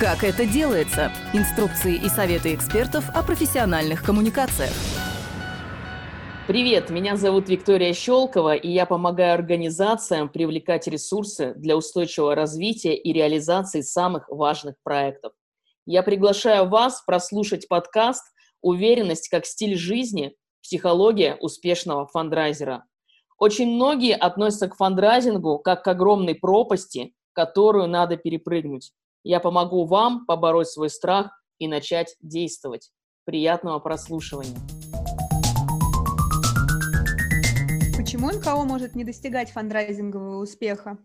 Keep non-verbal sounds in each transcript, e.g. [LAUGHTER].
Как это делается? Инструкции и советы экспертов о профессиональных коммуникациях. Привет, меня зовут Виктория Щелкова, и я помогаю организациям привлекать ресурсы для устойчивого развития и реализации самых важных проектов. Я приглашаю вас прослушать подкаст «Уверенность как стиль жизни. Психология успешного фандрайзера». Очень многие относятся к фандрайзингу как к огромной пропасти, которую надо перепрыгнуть. Я помогу вам побороть свой страх и начать действовать. Приятного прослушивания. Почему НКО может не достигать фандрайзингового успеха?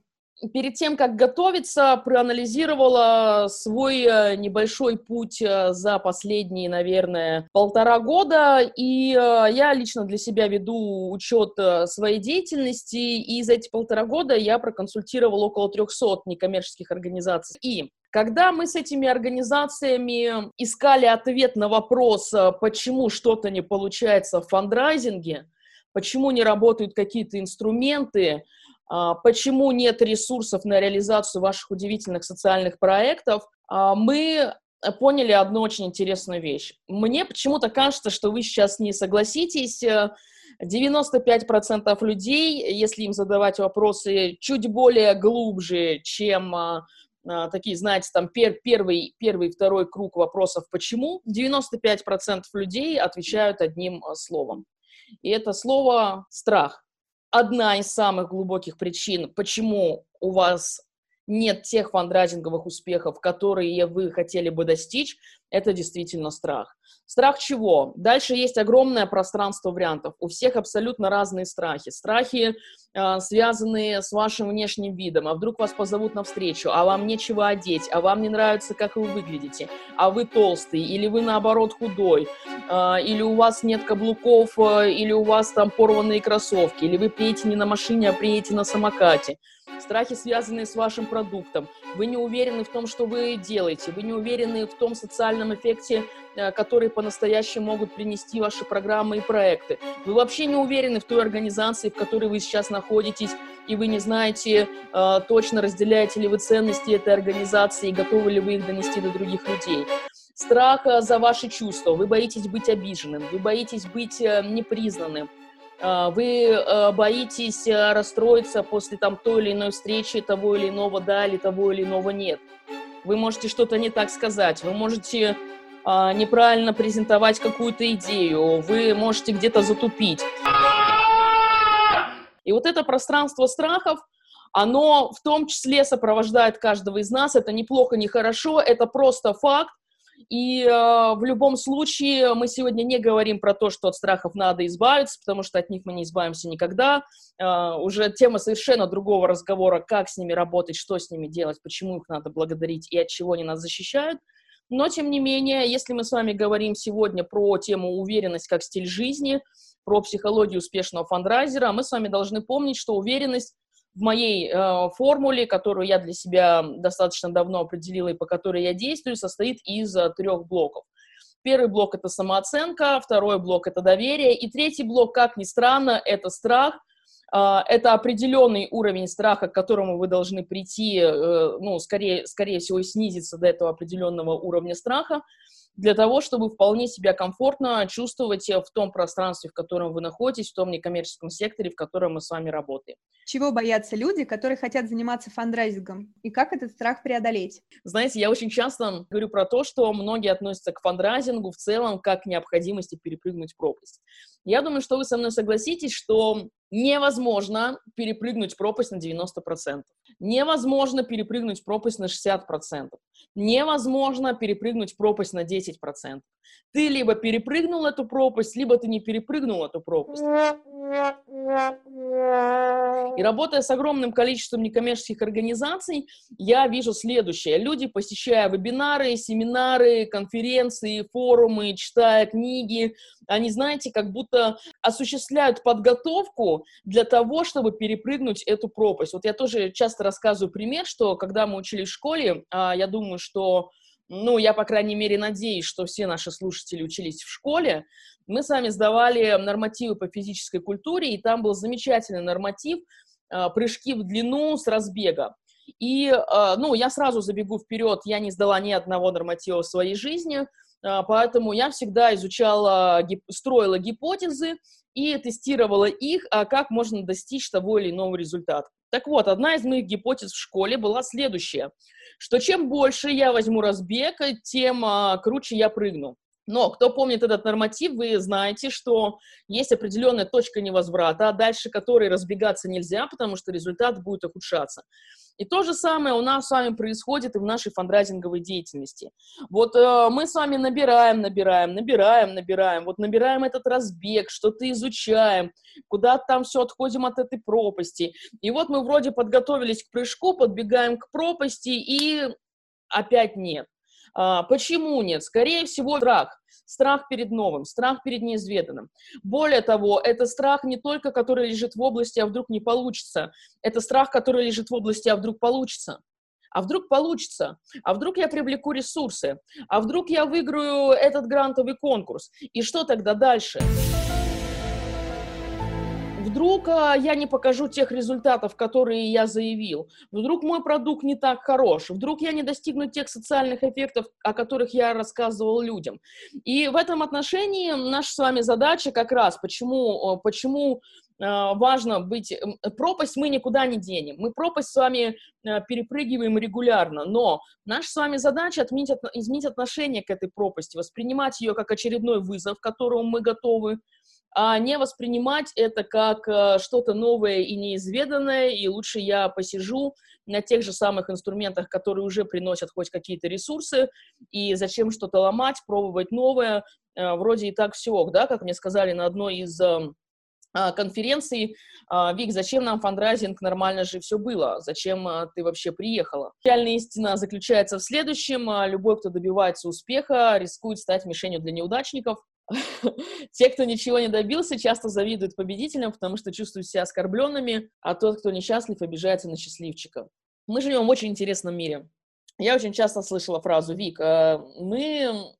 перед тем, как готовиться, проанализировала свой э, небольшой путь э, за последние, наверное, полтора года, и э, я лично для себя веду учет своей деятельности, и за эти полтора года я проконсультировала около 300 некоммерческих организаций. И когда мы с этими организациями искали ответ на вопрос, почему что-то не получается в фандрайзинге, почему не работают какие-то инструменты, а, почему нет ресурсов на реализацию ваших удивительных социальных проектов, а, мы поняли одну очень интересную вещь. Мне почему-то кажется, что вы сейчас не согласитесь, 95% э, людей, если им задавать вопросы чуть более глубже, чем а, такие, знаете, там пер, первый, первый, второй круг вопросов «почему?», 95% людей отвечают одним словом. И это слово «страх» одна из самых глубоких причин, почему у вас нет тех фандрайзинговых успехов, которые вы хотели бы достичь, это действительно страх. Страх чего? Дальше есть огромное пространство вариантов. У всех абсолютно разные страхи. Страхи, э, связанные с вашим внешним видом. А вдруг вас позовут на встречу, а вам нечего одеть, а вам не нравится, как вы выглядите, а вы толстый, или вы наоборот худой, э, или у вас нет каблуков, э, или у вас там порванные кроссовки, или вы приедете не на машине, а приедете на самокате страхи, связанные с вашим продуктом, вы не уверены в том, что вы делаете, вы не уверены в том социальном эффекте, э, который по-настоящему могут принести ваши программы и проекты. Вы вообще не уверены в той организации, в которой вы сейчас находитесь, и вы не знаете э, точно, разделяете ли вы ценности этой организации и готовы ли вы их донести до других людей. Страх э, за ваши чувства, вы боитесь быть обиженным, вы боитесь быть непризнанным, вы э, боитесь э, расстроиться после там той или иной встречи, того или иного да или того или иного нет. Вы можете что-то не так сказать, вы можете а, неправильно презентовать какую-то идею, вы можете где-то затупить. И вот это пространство страхов, оно в том числе сопровождает каждого из нас. Это неплохо, не хорошо, это просто факт. И э, в любом случае мы сегодня не говорим про то, что от страхов надо избавиться, потому что от них мы не избавимся никогда. Э, уже тема совершенно другого разговора, как с ними работать, что с ними делать, почему их надо благодарить и от чего они нас защищают. Но, тем не менее, если мы с вами говорим сегодня про тему уверенность как стиль жизни, про психологию успешного фандрайзера, мы с вами должны помнить, что уверенность в моей э, формуле, которую я для себя достаточно давно определила и по которой я действую, состоит из э, трех блоков. Первый блок — это самооценка, второй блок — это доверие, и третий блок, как ни странно, это страх. Э, это определенный уровень страха, к которому вы должны прийти, э, ну, скорее, скорее всего, снизиться до этого определенного уровня страха для того, чтобы вполне себя комфортно чувствовать в том пространстве, в котором вы находитесь, в том некоммерческом секторе, в котором мы с вами работаем. Чего боятся люди, которые хотят заниматься фандрайзингом? И как этот страх преодолеть? Знаете, я очень часто говорю про то, что многие относятся к фандрайзингу в целом как к необходимости перепрыгнуть пропасть. Я думаю, что вы со мной согласитесь, что невозможно перепрыгнуть пропасть на 90%. Невозможно перепрыгнуть пропасть на 60%. Невозможно перепрыгнуть пропасть на 10%. Ты либо перепрыгнул эту пропасть, либо ты не перепрыгнул эту пропасть. И работая с огромным количеством некоммерческих организаций, я вижу следующее. Люди, посещая вебинары, семинары, конференции, форумы, читая книги, они, знаете, как будто осуществляют подготовку для того, чтобы перепрыгнуть эту пропасть. Вот я тоже часто рассказываю пример, что когда мы учились в школе, а, я думаю, что ну, я, по крайней мере, надеюсь, что все наши слушатели учились в школе, мы с вами сдавали нормативы по физической культуре, и там был замечательный норматив а, прыжки в длину с разбега. И, э, ну, я сразу забегу вперед, я не сдала ни одного норматива в своей жизни, э, поэтому я всегда изучала, гип- строила гипотезы и тестировала их, а как можно достичь того или иного результата. Так вот, одна из моих гипотез в школе была следующая, что чем больше я возьму разбег, тем а, круче я прыгну. Но кто помнит этот норматив, вы знаете, что есть определенная точка невозврата, дальше которой разбегаться нельзя, потому что результат будет ухудшаться. И то же самое у нас с вами происходит и в нашей фандрайзинговой деятельности. Вот э, мы с вами набираем, набираем, набираем, набираем, вот набираем этот разбег, что-то изучаем, куда там все отходим от этой пропасти. И вот мы вроде подготовились к прыжку, подбегаем к пропасти и опять нет. А, почему нет? Скорее всего, страх. Страх перед новым, страх перед неизведанным. Более того, это страх не только, который лежит в области, а вдруг не получится. Это страх, который лежит в области, а вдруг получится. А вдруг получится? А вдруг я привлеку ресурсы? А вдруг я выиграю этот грантовый конкурс? И что тогда дальше? Вдруг а, я не покажу тех результатов, которые я заявил. Вдруг мой продукт не так хорош. Вдруг я не достигну тех социальных эффектов, о которых я рассказывал людям. И в этом отношении наша с вами задача как раз, почему, почему а, важно быть... Пропасть мы никуда не денем. Мы пропасть с вами а, перепрыгиваем регулярно, но наша с вами задача отменить, изменить отношение к этой пропасти, воспринимать ее как очередной вызов, к которому мы готовы, а не воспринимать это как э, что-то новое и неизведанное, и лучше я посижу на тех же самых инструментах, которые уже приносят хоть какие-то ресурсы, и зачем что-то ломать, пробовать новое, э, вроде и так все, да, как мне сказали на одной из эм, а, конференции, а, Вик, зачем нам фандрайзинг, нормально же все было, зачем а, ты вообще приехала? Реальная истина заключается в следующем, любой, кто добивается успеха, рискует стать мишенью для неудачников, [LAUGHS] те, кто ничего не добился, часто завидуют победителям, потому что чувствуют себя оскорбленными, а тот, кто несчастлив, обижается на счастливчика. Мы живем в очень интересном мире. Я очень часто слышала фразу, Вик, э, мы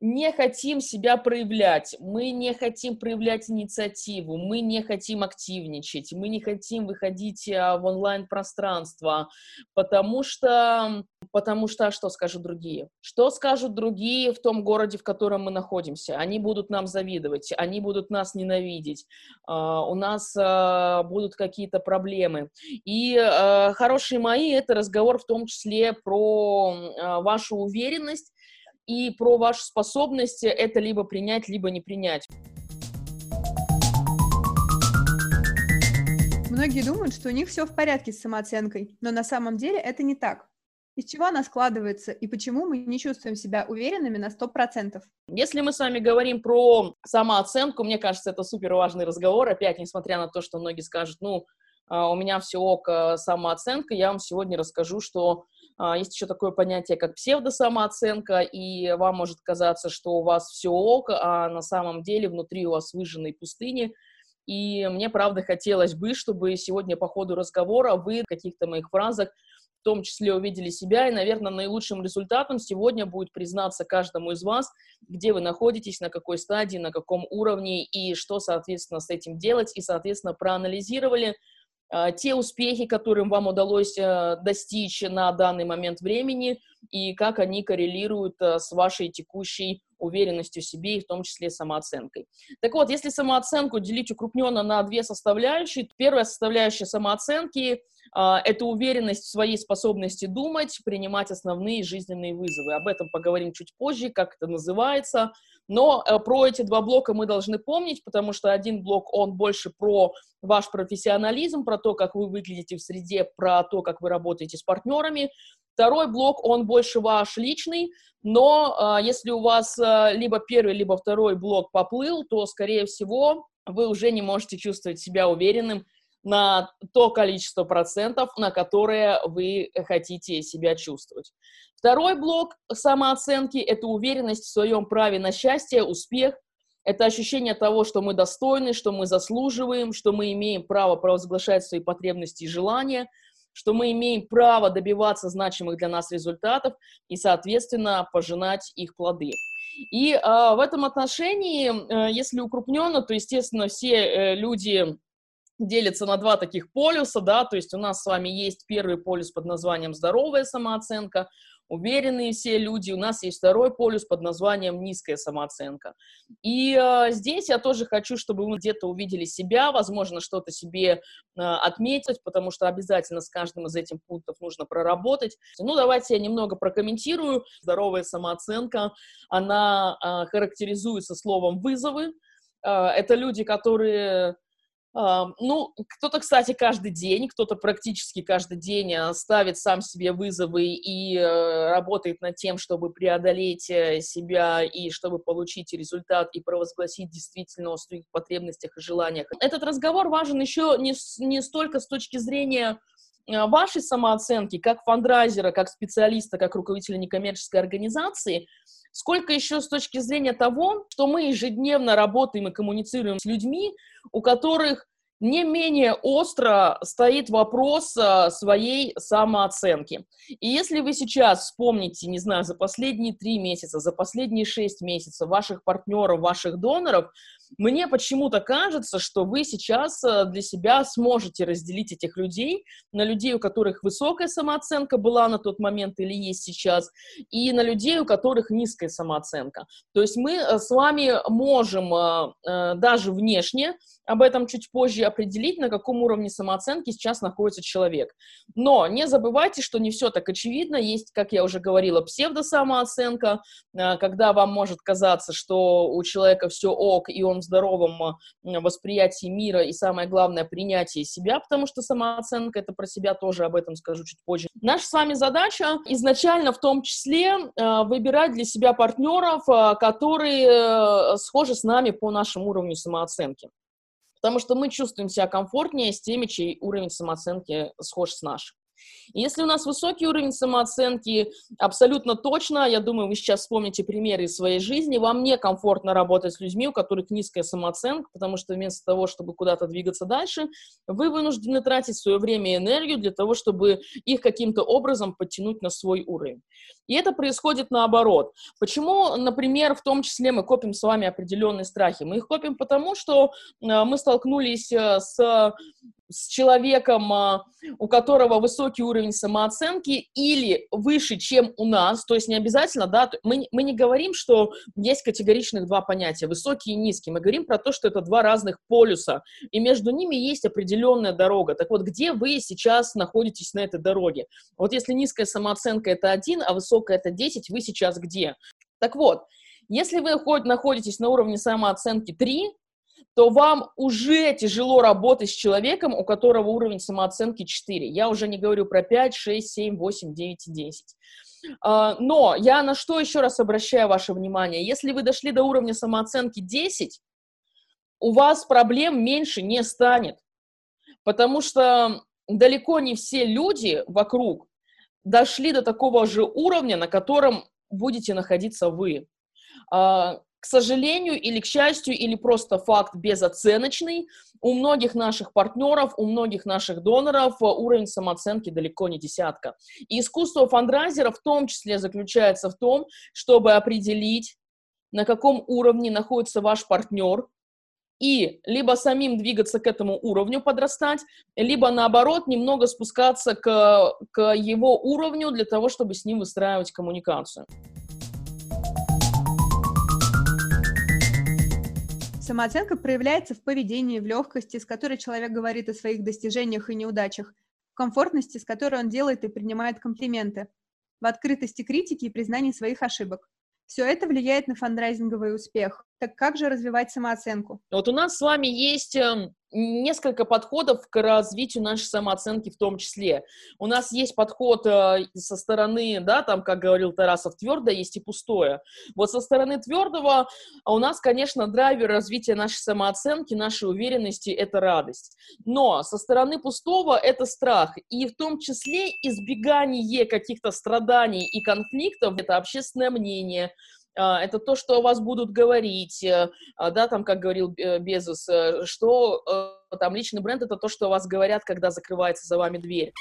не хотим себя проявлять, мы не хотим проявлять инициативу, мы не хотим активничать, мы не хотим выходить а, в онлайн-пространство, потому что, потому что, что скажут другие? Что скажут другие в том городе, в котором мы находимся? Они будут нам завидовать, они будут нас ненавидеть, а, у нас а, будут какие-то проблемы. И хорошие мои — это разговор в том числе про вашу уверенность, и про вашу способность это либо принять, либо не принять. Многие думают, что у них все в порядке с самооценкой, но на самом деле это не так. Из чего она складывается и почему мы не чувствуем себя уверенными на 100%? Если мы с вами говорим про самооценку, мне кажется, это супер важный разговор. Опять, несмотря на то, что многие скажут, ну, а, у меня все ок, э, самооценка, я вам сегодня расскажу, что а, есть еще такое понятие, как псевдосамооценка, и вам может казаться, что у вас все ок, а на самом деле внутри у вас выжженные пустыни. И мне, правда, хотелось бы, чтобы сегодня по ходу разговора вы в каких-то моих фразах в том числе увидели себя, и, наверное, наилучшим результатом сегодня будет признаться каждому из вас, где вы находитесь, на какой стадии, на каком уровне, и что, соответственно, с этим делать, и, соответственно, проанализировали, а, те успехи, которым вам удалось э, достичь на данный момент времени, и как они коррелируют э, с вашей текущей уверенностью в себе и в том числе самооценкой. Так вот, если самооценку делить укрупненно на две составляющие, первая составляющая самооценки а, это уверенность в своей способности думать, принимать основные жизненные вызовы. Об этом поговорим чуть позже, как это называется. Но э, про эти два блока мы должны помнить, потому что один блок, он больше про ваш профессионализм, про то, как вы выглядите в среде, про то, как вы работаете с партнерами. Второй блок, он больше ваш личный, но э, если у вас э, либо первый, либо второй блок поплыл, то, скорее всего, вы уже не можете чувствовать себя уверенным на то количество процентов, на которые вы хотите себя чувствовать. Второй блок самооценки – это уверенность в своем праве на счастье, успех. Это ощущение того, что мы достойны, что мы заслуживаем, что мы имеем право провозглашать свои потребности и желания, что мы имеем право добиваться значимых для нас результатов и, соответственно, пожинать их плоды. И э, в этом отношении, э, если укрупненно, то, естественно, все э, люди делится на два таких полюса, да, то есть у нас с вами есть первый полюс под названием здоровая самооценка, уверенные все люди. У нас есть второй полюс под названием низкая самооценка. И э, здесь я тоже хочу, чтобы вы где-то увидели себя, возможно, что-то себе э, отметить, потому что обязательно с каждым из этих пунктов нужно проработать. Ну, давайте я немного прокомментирую. Здоровая самооценка, она э, характеризуется словом «вызовы». Э, это люди, которые ну, кто-то, кстати, каждый день, кто-то практически каждый день э, ставит сам себе вызовы и э, работает над тем, чтобы преодолеть э, себя и чтобы получить результат и провозгласить действительно о своих потребностях и желаниях. Этот разговор важен еще не, не столько с точки зрения вашей самооценки, как фандрайзера, как специалиста, как руководителя некоммерческой организации, сколько еще с точки зрения того, что мы ежедневно работаем и коммуницируем с людьми, у которых не менее остро стоит вопрос а, своей самооценки. И если вы сейчас вспомните, не знаю, за последние три месяца, за последние шесть месяцев ваших партнеров, ваших доноров, мне почему-то кажется, что вы сейчас а, для себя сможете разделить этих людей на людей, у которых высокая самооценка была на тот момент или есть сейчас, и на людей, у которых низкая самооценка. То есть мы а, с вами можем даже внешне об этом чуть позже определить, на каком уровне самооценки сейчас находится человек. Но не забывайте, что не все так очевидно. Есть, как я уже говорила, псевдосамооценка, э, когда вам может казаться, что у человека все ок, и он в здоровом э, восприятии мира, и самое главное, принятие себя, потому что самооценка — это про себя тоже, об этом скажу чуть позже. Наша с вами задача изначально в том числе э, выбирать для себя партнеров, которые схожи с нами по нашему уровню самооценки потому что мы чувствуем себя комфортнее с теми, чей уровень самооценки схож с нашим. Если у нас высокий уровень самооценки, абсолютно точно, я думаю, вы сейчас вспомните примеры из своей жизни, вам некомфортно работать с людьми, у которых низкая самооценка, потому что вместо того, чтобы куда-то двигаться дальше, вы вынуждены тратить свое время и энергию для того, чтобы их каким-то образом подтянуть на свой уровень. И это происходит наоборот. Почему, например, в том числе мы копим с вами определенные страхи? Мы их копим потому, что э, мы столкнулись э, с с человеком, а, у которого высокий уровень самооценки или выше, чем у нас, то есть не обязательно, да, мы, мы не говорим, что есть категоричных два понятия, высокий и низкий, мы говорим про то, что это два разных полюса, и между ними есть определенная дорога. Так вот, где вы сейчас находитесь на этой дороге? Вот если низкая самооценка это один, а высокая это 10, вы сейчас где? Так вот, если вы находитесь на уровне самооценки 3, то вам уже тяжело работать с человеком, у которого уровень самооценки 4. Я уже не говорю про 5, 6, 7, 8, 9 и 10. Но я на что еще раз обращаю ваше внимание? Если вы дошли до уровня самооценки 10, у вас проблем меньше не станет, потому что далеко не все люди вокруг дошли до такого же уровня, на котором будете находиться вы. А, к сожалению или к счастью, или просто факт безоценочный, у многих наших партнеров, у многих наших доноров э, уровень самооценки далеко не десятка. И искусство фандрайзера в том числе заключается в том, чтобы определить, на каком уровне находится ваш партнер, и либо самим двигаться к этому уровню, подрастать, либо наоборот немного спускаться к, к его уровню для того, чтобы с ним выстраивать коммуникацию. Самооценка проявляется в поведении, в легкости, с которой человек говорит о своих достижениях и неудачах, в комфортности, с которой он делает и принимает комплименты, в открытости критики и признании своих ошибок. Все это влияет на фандрайзинговый успех. Так как же развивать самооценку? Вот у нас с вами есть эм, несколько подходов к развитию нашей самооценки в том числе. У нас есть подход э, со стороны, да, там, как говорил Тарасов, твердое есть и пустое. Вот со стороны твердого у нас, конечно, драйвер развития нашей самооценки, нашей уверенности — это радость. Но со стороны пустого — это страх. И в том числе избегание каких-то страданий и конфликтов — это общественное мнение, это то, что о вас будут говорить, э, а, да, там, как говорил э, Безус, э, что там личный бренд — это то, что о вас говорят, когда закрывается за вами дверь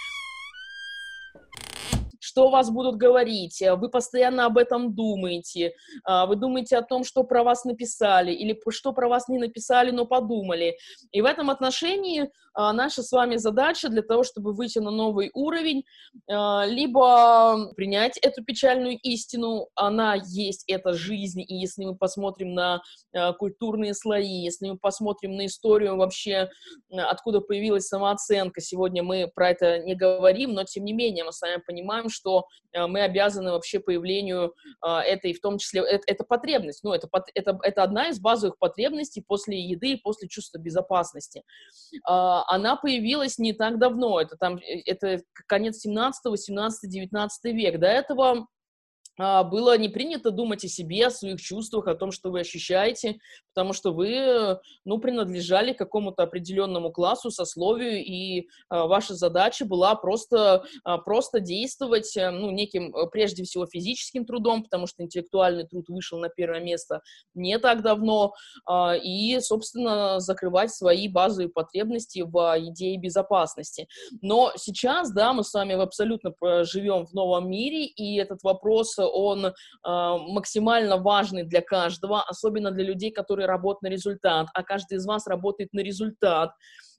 что вас будут говорить, вы постоянно об этом думаете, вы думаете о том, что про вас написали, или что про вас не написали, но подумали. И в этом отношении наша с вами задача для того, чтобы выйти на новый уровень, либо принять эту печальную истину, она есть, это жизнь, и если мы посмотрим на культурные слои, если мы посмотрим на историю вообще, откуда появилась самооценка, сегодня мы про это не говорим, но тем не менее мы с вами понимаем, что мы обязаны вообще появлению этой, в том числе, это, это потребность, ну, это, это, это одна из базовых потребностей после еды, после чувства безопасности. Она появилась не так давно, это там, э, это конец 17, 18, 19 век. До этого а, было не принято думать о себе, о своих чувствах, о том, что вы ощущаете, потому что вы, ну, принадлежали какому-то определенному классу, сословию, и а, ваша задача была просто, а, просто действовать, э, ну, неким, э, прежде всего, физическим трудом, потому что интеллектуальный труд вышел на первое место не так давно, и, собственно, закрывать свои базовые потребности в еде безопасности. Но сейчас, да, мы с вами абсолютно живем в новом мире, и этот вопрос он э, максимально важный для каждого, особенно для людей, которые работают на результат, а каждый из вас работает на результат,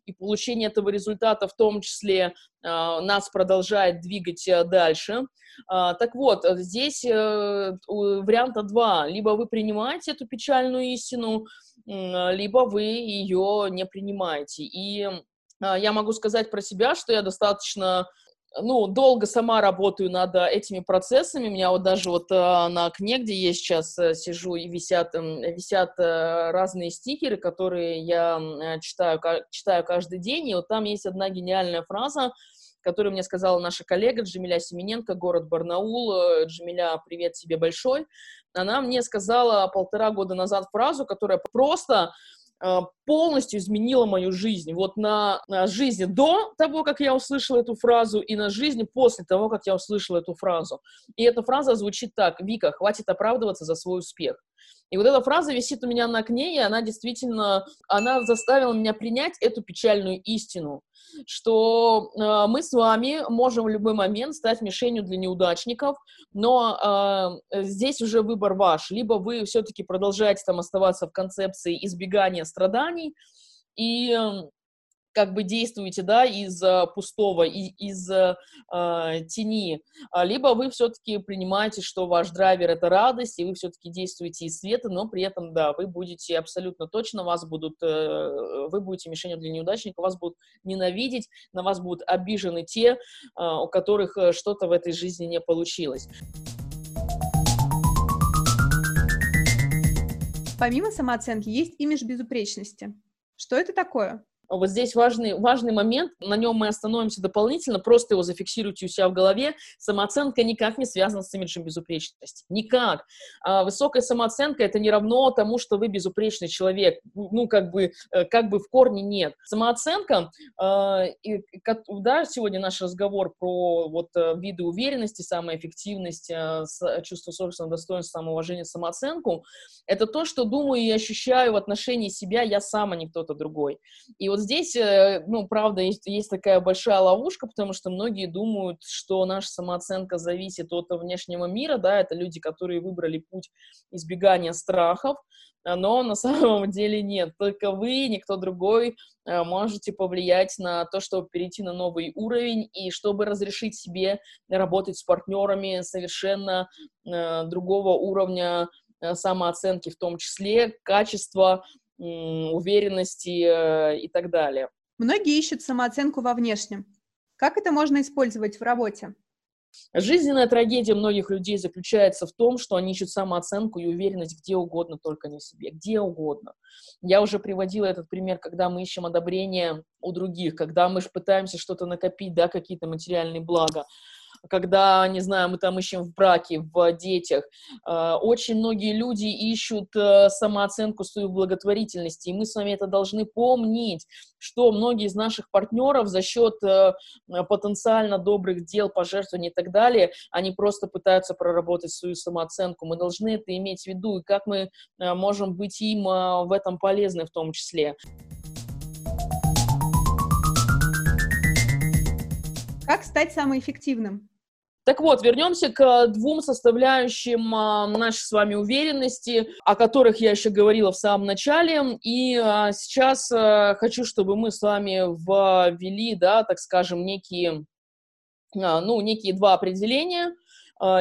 и получение этого результата в том числе э, нас продолжает двигать э, дальше. Э, так вот, здесь варианта два. Либо вы принимаете эту печальную истину, либо вы ее не принимаете. И я могу сказать про себя, что я достаточно ну, долго сама работаю над э, этими процессами. У меня вот даже вот э, на окне, где я сейчас э, сижу, и висят, висят разные стикеры, которые я читаю, читаю каждый день. И вот там есть одна гениальная фраза, которую мне сказала наша коллега Джамиля Семененко, город Барнаул. Джамиля, привет тебе большой. Она мне сказала полтора года назад фразу, которая просто полностью изменила мою жизнь. Вот на, на жизни до того, как я услышала эту фразу, и на жизни после того, как я услышала эту фразу. И эта фраза звучит так. Вика, хватит оправдываться за свой успех. И вот эта фраза висит у меня на окне, и она действительно, она заставила меня принять эту печальную истину, что э, мы с вами можем в любой момент стать мишенью для неудачников, но э, здесь уже выбор ваш. Либо вы все-таки продолжаете там оставаться в концепции избегания страданий, и как бы действуете, да, из э, пустого, из, из э, тени, а, либо вы все-таки принимаете, что ваш драйвер — это радость, и вы все-таки действуете из света, но при этом, да, вы будете абсолютно точно, вас будут, э, вы будете мишенью для неудачника, вас будут ненавидеть, на вас будут обижены те, э, у которых э, что-то в этой жизни не получилось. Помимо самооценки есть имидж безупречности. Что это такое? Вот здесь важный, важный момент, на нем мы остановимся дополнительно, просто его зафиксируйте у себя в голове. Самооценка никак не связана с имиджем безупречности. Никак. А высокая самооценка — это не равно тому, что вы безупречный человек. Ну, как бы, э, как бы в корне нет. Самооценка, э, и, да, сегодня наш разговор про вот э, виды уверенности, самоэффективность, э, чувство собственного достоинства, самоуважение, самооценку, это то, что думаю и ощущаю в отношении себя я сам, а не кто-то другой. И вот вот здесь, э, ну, правда, есть, есть такая большая ловушка, потому что многие думают, что наша самооценка зависит от внешнего мира, да, это люди, которые выбрали путь избегания страхов, а, но на [LAUGHS] самом деле нет. Только вы, никто другой э, можете повлиять на то, чтобы перейти на новый уровень и чтобы разрешить себе работать с партнерами совершенно э, другого уровня самооценки, в том числе качества уверенности э, и так далее. Многие ищут самооценку во внешнем. Как это можно использовать в работе? Жизненная трагедия многих людей заключается в том, что они ищут самооценку и уверенность где угодно, только не в себе, где угодно. Я уже приводила этот пример, когда мы ищем одобрение у других, когда мы пытаемся что-то накопить, да, какие-то материальные блага когда, не знаю, мы там ищем в браке, в детях. Э, очень многие люди ищут э, самооценку свою благотворительности, и мы с вами это должны помнить, что многие из наших партнеров за счет э, потенциально добрых дел, пожертвований и так далее, они просто пытаются проработать свою самооценку. Мы должны это иметь в виду, и как мы можем быть им в этом полезны в том числе. Как стать самым эффективным? Так вот, вернемся к двум составляющим а, нашей с вами уверенности, о которых я еще говорила в самом начале. И а, сейчас хочу, чтобы мы с вами ввели, да, так скажем, некие, ну, некие два определения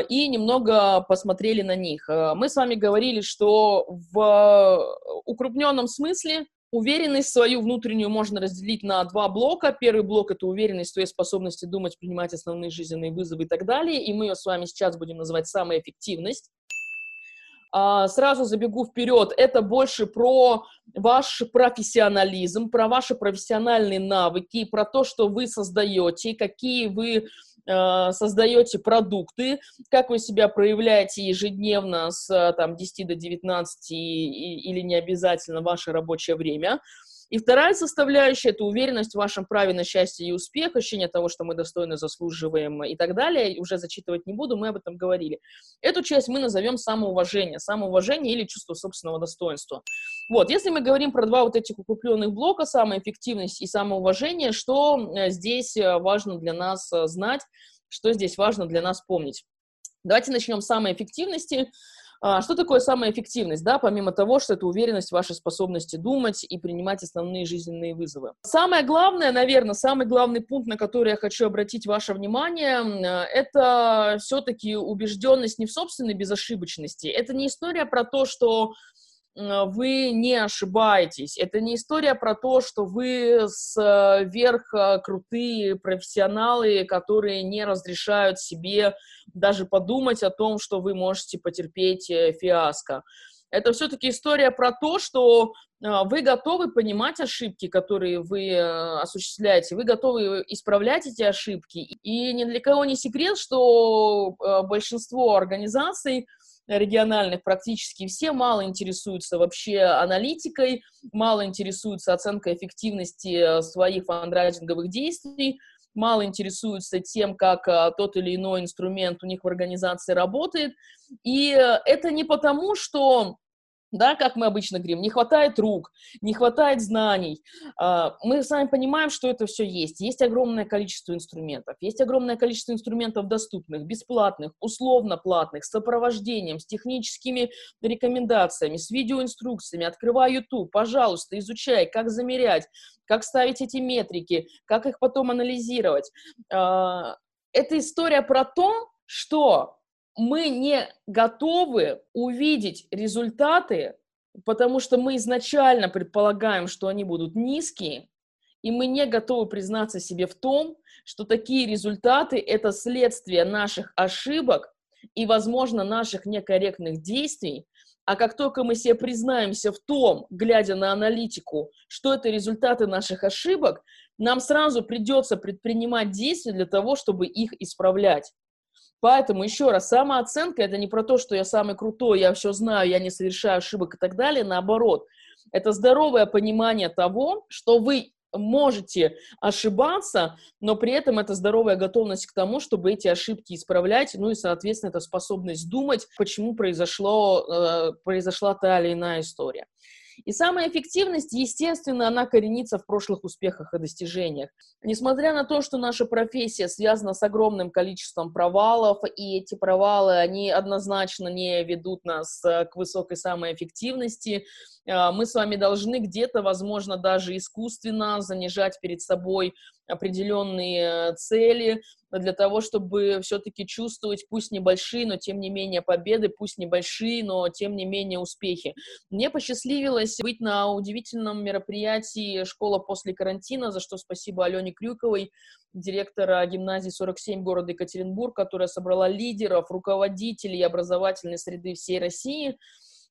и немного посмотрели на них. Мы с вами говорили, что в укрупненном смысле Уверенность свою внутреннюю можно разделить на два блока. Первый блок — это уверенность в своей способности думать, принимать основные жизненные вызовы и так далее. И мы ее с вами сейчас будем называть самоэффективность. А, сразу забегу вперед, это больше про ваш профессионализм, про ваши профессиональные навыки, про то, что вы создаете, какие вы создаете продукты, как вы себя проявляете ежедневно с э, там, 10 до 19 или не обязательно ваше рабочее время. И вторая составляющая – это уверенность в вашем праве на счастье и успех, ощущение того, что мы достойно заслуживаем и так далее. Уже зачитывать не буду, мы об этом говорили. Эту часть мы назовем самоуважение. Самоуважение или чувство собственного достоинства. Вот, если мы говорим про два вот этих укрепленных блока, самоэффективность и самоуважение, что э, здесь э, важно для нас э, знать, что здесь важно для нас помнить. Давайте начнем с самоэффективности. А, что такое самая эффективность, да, помимо того, что это уверенность в вашей способности думать и принимать основные жизненные вызовы? Самое главное, наверное, самый главный пункт, на который я хочу обратить ваше внимание, это все-таки убежденность не в собственной безошибочности. Это не история про то, что вы не ошибаетесь. Это не история про то, что вы сверх э, крутые профессионалы, которые не разрешают себе даже подумать о том, что вы можете потерпеть э, фиаско. Это все-таки история про то, что э, вы готовы понимать ошибки, которые вы осуществляете, вы готовы исправлять эти ошибки. И ни для кого не секрет, что большинство организаций региональных практически все мало интересуются вообще аналитикой, мало интересуются оценкой эффективности э, своих фандрайзинговых действий, мало интересуются тем, как а, тот или иной инструмент у них в организации работает. И э, это не потому, что да, как мы обычно говорим, не хватает рук, не хватает знаний. А, мы сами понимаем, что это все есть. Есть огромное количество инструментов, есть огромное количество инструментов доступных, бесплатных, условно платных, с сопровождением, с техническими рекомендациями, с видеоинструкциями. Открывай YouTube, пожалуйста, изучай, как замерять, как ставить эти метрики, как их потом анализировать. А, это история про то, что мы не готовы увидеть результаты, потому что мы изначально предполагаем, что они будут низкие, и мы не готовы признаться себе в том, что такие результаты – это следствие наших ошибок и, возможно, наших некорректных действий, а как только мы себе признаемся в том, глядя на аналитику, что это результаты наших ошибок, нам сразу придется предпринимать действия для того, чтобы их исправлять. Поэтому, еще раз, самооценка – это не про то, что я самый крутой, я все знаю, я не совершаю ошибок и так далее. Наоборот, это здоровое понимание того, что вы можете ошибаться, но при этом это здоровая готовность к тому, чтобы эти ошибки исправлять, ну и, соответственно, это способность думать, почему произошло, э, произошла та или иная история. И самая эффективность, естественно, она коренится в прошлых успехах и достижениях. Несмотря на то, что наша профессия связана с огромным количеством провалов, и эти провалы, они однозначно не ведут нас э, к высокой самоэффективности, э, мы с вами должны где-то, возможно, даже искусственно занижать перед собой определенные цели, для того, чтобы все-таки чувствовать, пусть небольшие, но тем не менее победы, пусть небольшие, но тем не менее успехи. Мне посчастливилось быть на удивительном мероприятии «Школа после карантина», за что спасибо Алене Крюковой, директора гимназии 47 города Екатеринбург, которая собрала лидеров, руководителей образовательной среды всей России –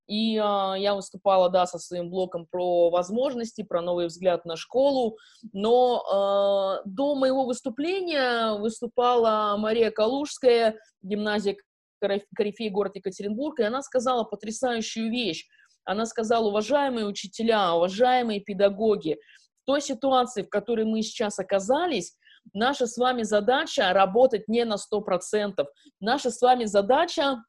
и э, я выступала, да, со своим блоком про возможности, про новый взгляд на школу. Но э, до моего выступления выступала Мария Калужская, гимназия Корифей, город Екатеринбург, и она сказала потрясающую вещь. Она сказала, уважаемые учителя, уважаемые педагоги, в той ситуации, в которой мы сейчас оказались, наша с вами задача работать не на 100%. Наша с вами задача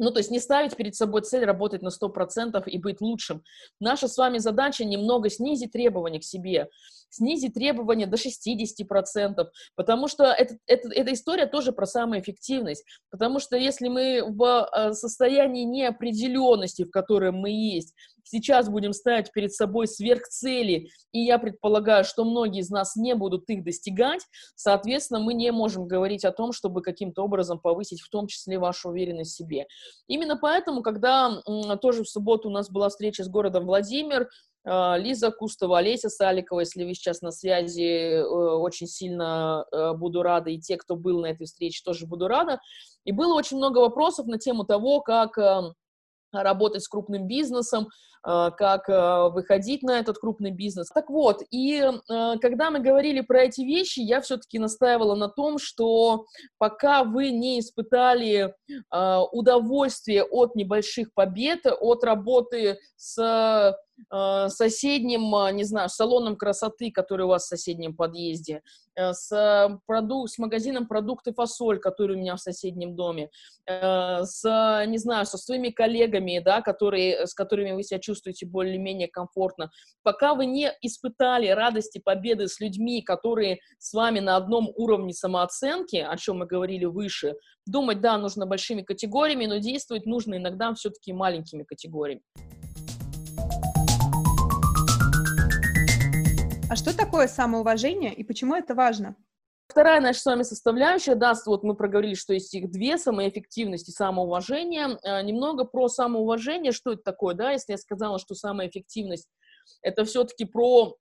ну, то есть не ставить перед собой цель работать на 100% и быть лучшим. Наша с вами задача немного снизить требования к себе. Снизить требования до 60%, потому что это, это, эта история тоже про самоэффективность, потому что если мы в э, состоянии неопределенности, в котором мы есть, сейчас будем ставить перед собой сверхцели, и я предполагаю, что многие из нас не будут их достигать, соответственно, мы не можем говорить о том, чтобы каким-то образом повысить в том числе вашу уверенность в себе. Именно поэтому, когда тоже в субботу у нас была встреча с городом Владимир, Лиза Кустова, Олеся Саликова, если вы сейчас на связи, э, очень сильно э, буду рада, и те, кто был на этой встрече, тоже буду рада. И было очень много вопросов на тему того, как эм, работать с крупным бизнесом, как э, выходить на этот крупный бизнес. Так вот, и э, когда мы говорили про эти вещи, я все-таки настаивала на том, что пока вы не испытали удовольствие от небольших побед, от работы с Э, соседним, э, не знаю, салоном красоты, который у вас в соседнем подъезде, э, с, проду с магазином продукты фасоль, который у меня в соседнем доме, с, не знаю, со своими коллегами, да, которые, с которыми вы себя чувствуете более-менее комфортно. Пока вы не испытали радости победы с людьми, которые с вами на одном уровне самооценки, о чем мы говорили выше, думать, да, нужно большими категориями, но действовать нужно иногда все-таки маленькими категориями. А что такое самоуважение и почему это важно? Вторая наша с вами составляющая, да, вот мы проговорили, что есть их две, самоэффективность и самоуважение. А, немного про самоуважение, что это такое, да, если я сказала, что самоэффективность — это все-таки про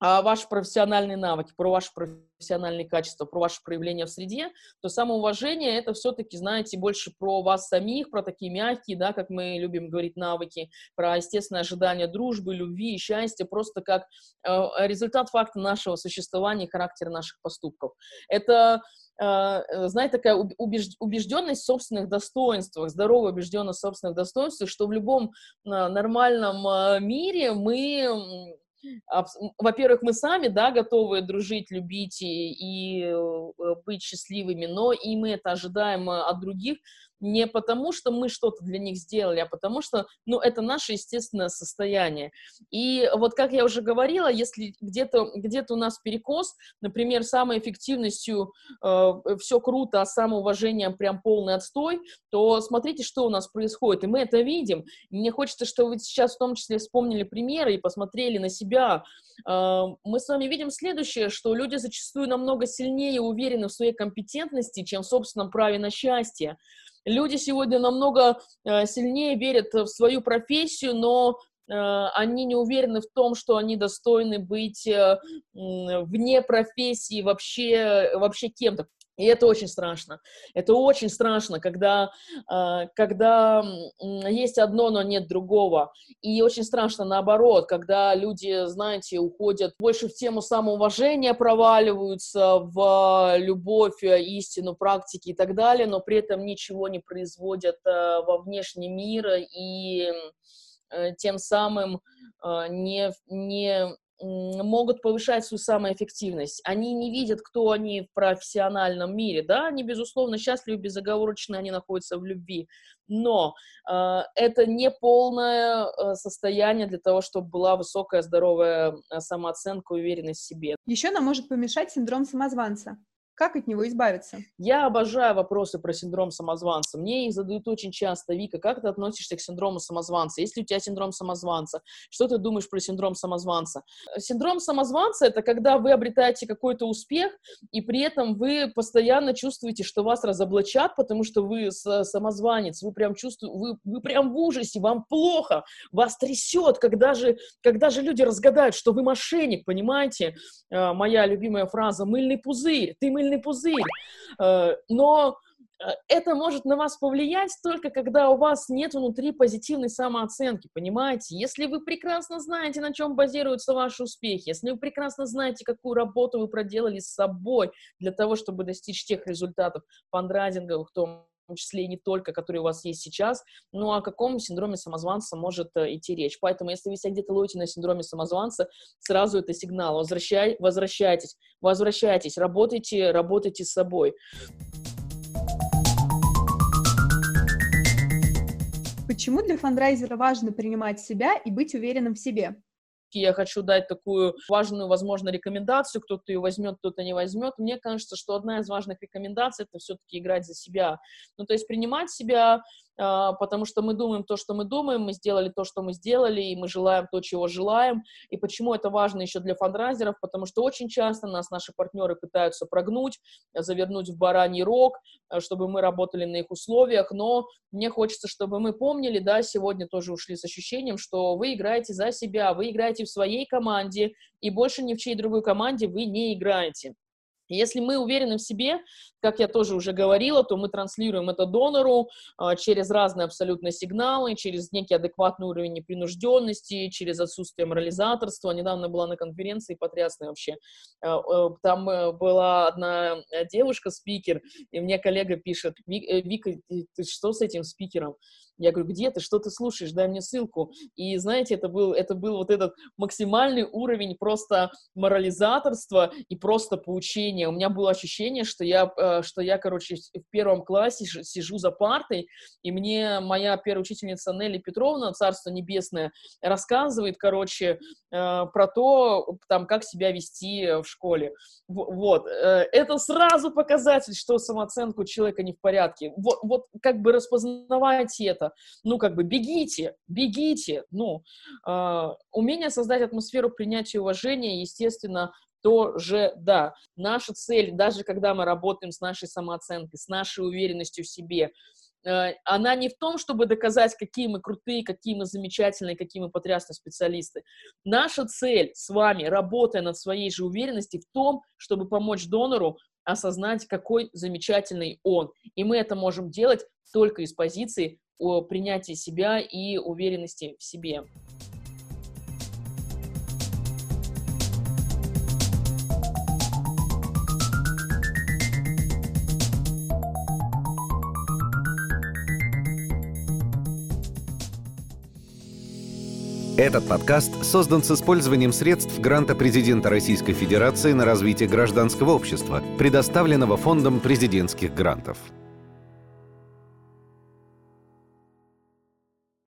а, ваши профессиональные навыки, про ваши профессиональные качества, про ваше проявление в среде, то самоуважение — это все-таки, знаете, больше про вас самих, про такие мягкие, да, как мы любим говорить, навыки, про естественное ожидание дружбы, любви счастья, просто как э, результат факта нашего существования и характера наших поступков. Это э, знаете, такая убежденность в собственных достоинствах, здоровая убежденность в собственных достоинствах, что в любом э, нормальном мире мы во-первых, мы сами, да, готовы дружить, любить и, и э, быть счастливыми, но и мы это ожидаем э, от других, не потому, что мы что-то для них сделали, а потому что, ну, это наше естественное состояние. И вот, как я уже говорила, если где-то где у нас перекос, например, самой эффективностью э, все круто, а самоуважением прям полный отстой, то смотрите, что у нас происходит, и мы это видим. Мне хочется, чтобы вы сейчас в том числе вспомнили примеры и посмотрели на себя. Э, мы с вами видим следующее, что люди зачастую намного сильнее уверены в своей компетентности, чем в собственном праве на счастье. Люди сегодня намного э, сильнее верят в свою профессию, но э, они не уверены в том, что они достойны быть э, вне профессии вообще, вообще кем-то. И это очень страшно. Это очень страшно, когда, э, когда есть одно, но нет другого. И очень страшно наоборот, когда люди, знаете, уходят больше в тему самоуважения, проваливаются в любовь, э, истину, практики и так далее, но при этом ничего не производят э, во внешний мир и тем самым не, не могут повышать свою самоэффективность. Они не видят, кто они в профессиональном мире, да, они, безусловно, счастливы, безоговорочно они находятся в любви, но э, это не полное э, состояние для того, чтобы была высокая, здоровая э, самооценка, уверенность в себе. Еще нам может помешать синдром самозванца. Как от него избавиться? Я обожаю вопросы про синдром самозванца. Мне их задают очень часто. Вика, как ты относишься к синдрому самозванца? Если у тебя синдром самозванца, что ты думаешь про синдром самозванца? Синдром самозванца — это когда вы обретаете какой-то успех, и при этом вы постоянно чувствуете, что вас разоблачат, потому что вы самозванец, вы прям чувствуете, вы, вы прям в ужасе, вам плохо, вас трясет, когда же, когда же люди разгадают, что вы мошенник, понимаете? Э, моя любимая фраза «мыльный пузырь», ты мыльный мыльный пузырь. Э, но э, это может на вас повлиять только когда у вас нет внутри позитивной самооценки, понимаете? Если вы прекрасно знаете, на чем базируются ваши успехи, если вы прекрасно знаете, какую работу вы проделали с собой для того, чтобы достичь тех результатов фандрайзинговых, в том числе и не только, которые у вас есть сейчас, ну о каком синдроме самозванца может э, идти речь. Поэтому, если вы себя где-то ловите на синдроме самозванца, сразу это сигнал. Возвращай, возвращайтесь, возвращайтесь, работайте, работайте с собой. Почему для фандрайзера важно принимать себя и быть уверенным в себе? Я хочу дать такую важную, возможно, рекомендацию, кто-то ее возьмет, кто-то не возьмет. Мне кажется, что одна из важных рекомендаций — это все-таки играть за себя. Ну, то есть принимать себя, потому что мы думаем то, что мы думаем, мы сделали то, что мы сделали, и мы желаем то, чего желаем. И почему это важно еще для фандрайзеров? Потому что очень часто нас наши партнеры пытаются прогнуть, завернуть в бараний рог, э, чтобы мы работали на их условиях, но мне хочется, чтобы мы помнили, да, сегодня тоже ушли с ощущением, что вы играете за себя, вы играете в своей команде, и больше ни в чьей другой команде вы не играете. Если мы уверены в себе, как я тоже уже говорила, то мы транслируем это донору э, через разные абсолютно сигналы, через некий адекватный уровень непринужденности, через отсутствие морализаторства. Недавно была на конференции потрясная вообще. Э, э, там э, была одна девушка, спикер, и мне коллега пишет, Вика, ты, ты что с этим спикером? Я говорю, где ты, что ты слушаешь, дай мне ссылку. И знаете, это был, это был вот этот максимальный уровень просто морализаторства и просто поучения. У меня было ощущение, что я, э, что я, короче, в первом классе сижу за партой, и мне моя первая учительница Нелли Петровна, Царство Небесное, рассказывает, короче, э, про то, там, как себя вести в школе. Вот. Э, это сразу показатель, что самооценка у человека не в порядке. Вот, вот как бы распознавайте это ну, как бы бегите, бегите, ну, э, умение создать атмосферу принятия и уважения, естественно, тоже, да, наша цель, даже когда мы работаем с нашей самооценкой, с нашей уверенностью в себе, э, она не в том, чтобы доказать, какие мы крутые, какие мы замечательные, какие мы потрясные специалисты. Наша цель с вами, работая над своей же уверенностью, в том, чтобы помочь донору осознать, какой замечательный он. И мы это можем делать только из позиции принятии себя и уверенности в себе. Этот подкаст создан с использованием средств гранта президента Российской Федерации на развитие гражданского общества, предоставленного Фондом президентских грантов.